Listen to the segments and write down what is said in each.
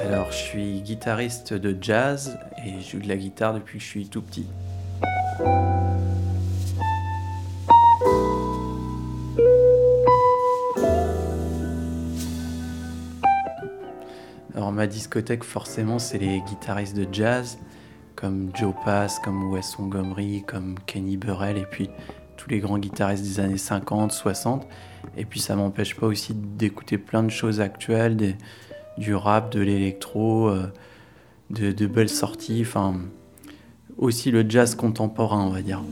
Alors, je suis guitariste de jazz et je joue de la guitare depuis que je suis tout petit. Alors ma discothèque forcément c'est les guitaristes de jazz comme Joe Pass, comme Wes Montgomery, comme Kenny Burrell et puis tous les grands guitaristes des années 50, 60. Et puis ça m'empêche pas aussi d'écouter plein de choses actuelles, du rap, de l'électro, euh, de, de belles sorties, enfin aussi le jazz contemporain on va dire.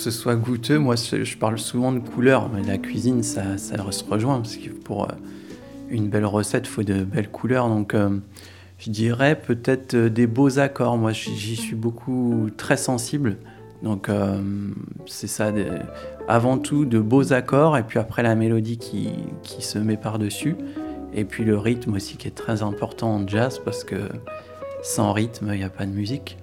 Que ce soit goûteux, moi je parle souvent de couleurs, mais la cuisine ça, ça se rejoint parce que pour euh, une belle recette, faut de belles couleurs. Donc euh, je dirais peut-être euh, des beaux accords. Moi j'y suis beaucoup très sensible. Donc c'est ça, avant tout de beaux accords et puis après la mélodie qui, qui se met par-dessus. Et puis le rythme aussi qui est très important en jazz parce que sans rythme, il n'y a pas de musique.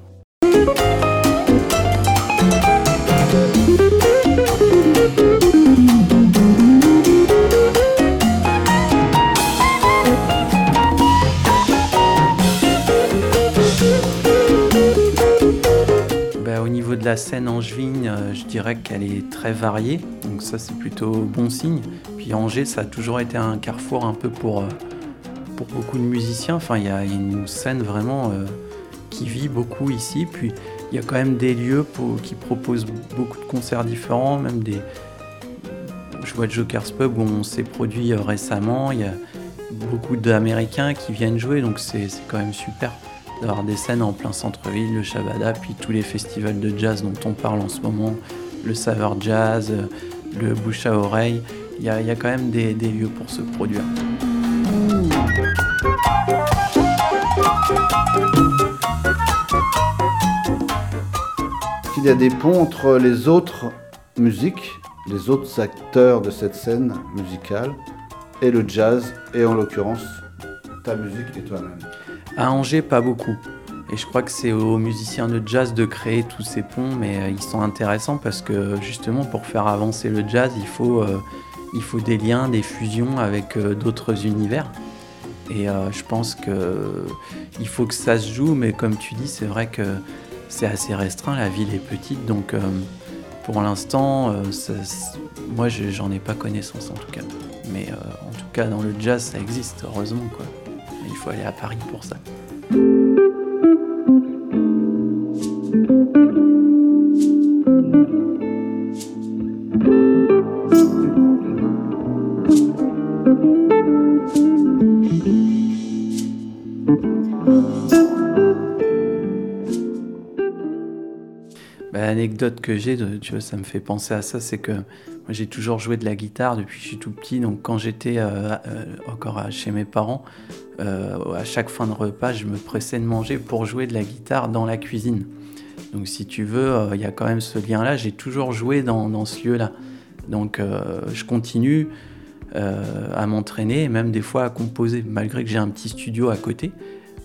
La scène angevine, euh, je dirais qu'elle est très variée, donc ça c'est plutôt bon signe. Puis Angers, ça a toujours été un carrefour un peu pour, euh, pour beaucoup de musiciens. Enfin, il y a une scène vraiment euh, qui vit beaucoup ici. Puis il y a quand même des lieux qui proposent beaucoup de concerts différents, même des. Je vois Joker's Pub où on s'est produit récemment. Il y a beaucoup d'Américains qui viennent jouer, donc c'est quand même super d'avoir des scènes en plein centre-ville, le Shabada, puis tous les festivals de jazz dont on parle en ce moment, le Saveur Jazz, le Bouche à Oreille. Il y a, quand même des lieux pour se produire. Il y a des ponts entre les autres musiques, les autres acteurs de cette scène musicale et le jazz, et en l'occurrence ta musique et toi-même À Angers, pas beaucoup. Et je crois que c'est aux musiciens de jazz de créer tous ces ponts, mais euh, ils sont intéressants parce que justement pour faire avancer le jazz, il faut, euh, des liens, des fusions avec euh, d'autres univers. Et je pense qu'il faut que ça se joue, mais comme tu dis, c'est vrai que c'est assez restreint, la ville est petite, donc pour l'instant, moi j'en ai pas connaissance en tout cas. Mais en tout cas, dans le jazz, ça existe, heureusement. Quoi. Il faut aller à Paris pour ça. L'anecdote que j'ai, tu vois, ça me fait penser à ça, c'est que j'ai toujours joué de la guitare depuis que je suis tout petit. Donc quand j'étais euh, euh, encore chez mes parents, euh, à chaque fin de repas, je me pressais de manger pour jouer de la guitare dans la cuisine. Donc si tu veux, il y a quand même ce lien-là. J'ai toujours joué dans, ce lieu-là. Donc je continue à m'entraîner et même des fois à composer, malgré que j'ai un petit studio à côté,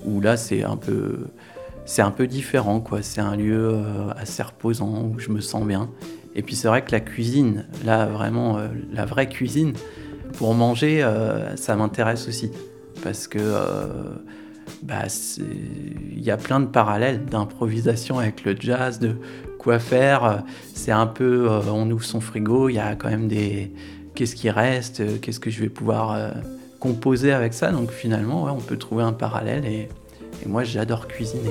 où là c'est un peu différent. C'est un lieu euh, assez reposant où je me sens bien. Et puis c'est vrai que la cuisine, là vraiment, euh, la vraie cuisine, pour manger, euh, ça m'intéresse aussi. Parce que bah, il y a plein de parallèles d'improvisation avec le jazz, de quoi faire. C'est un peu, on ouvre son frigo, il y a quand même des. Qu'est-ce qui reste Qu'est-ce que je vais pouvoir composer avec ça Donc finalement, on peut trouver un parallèle et moi, j'adore cuisiner.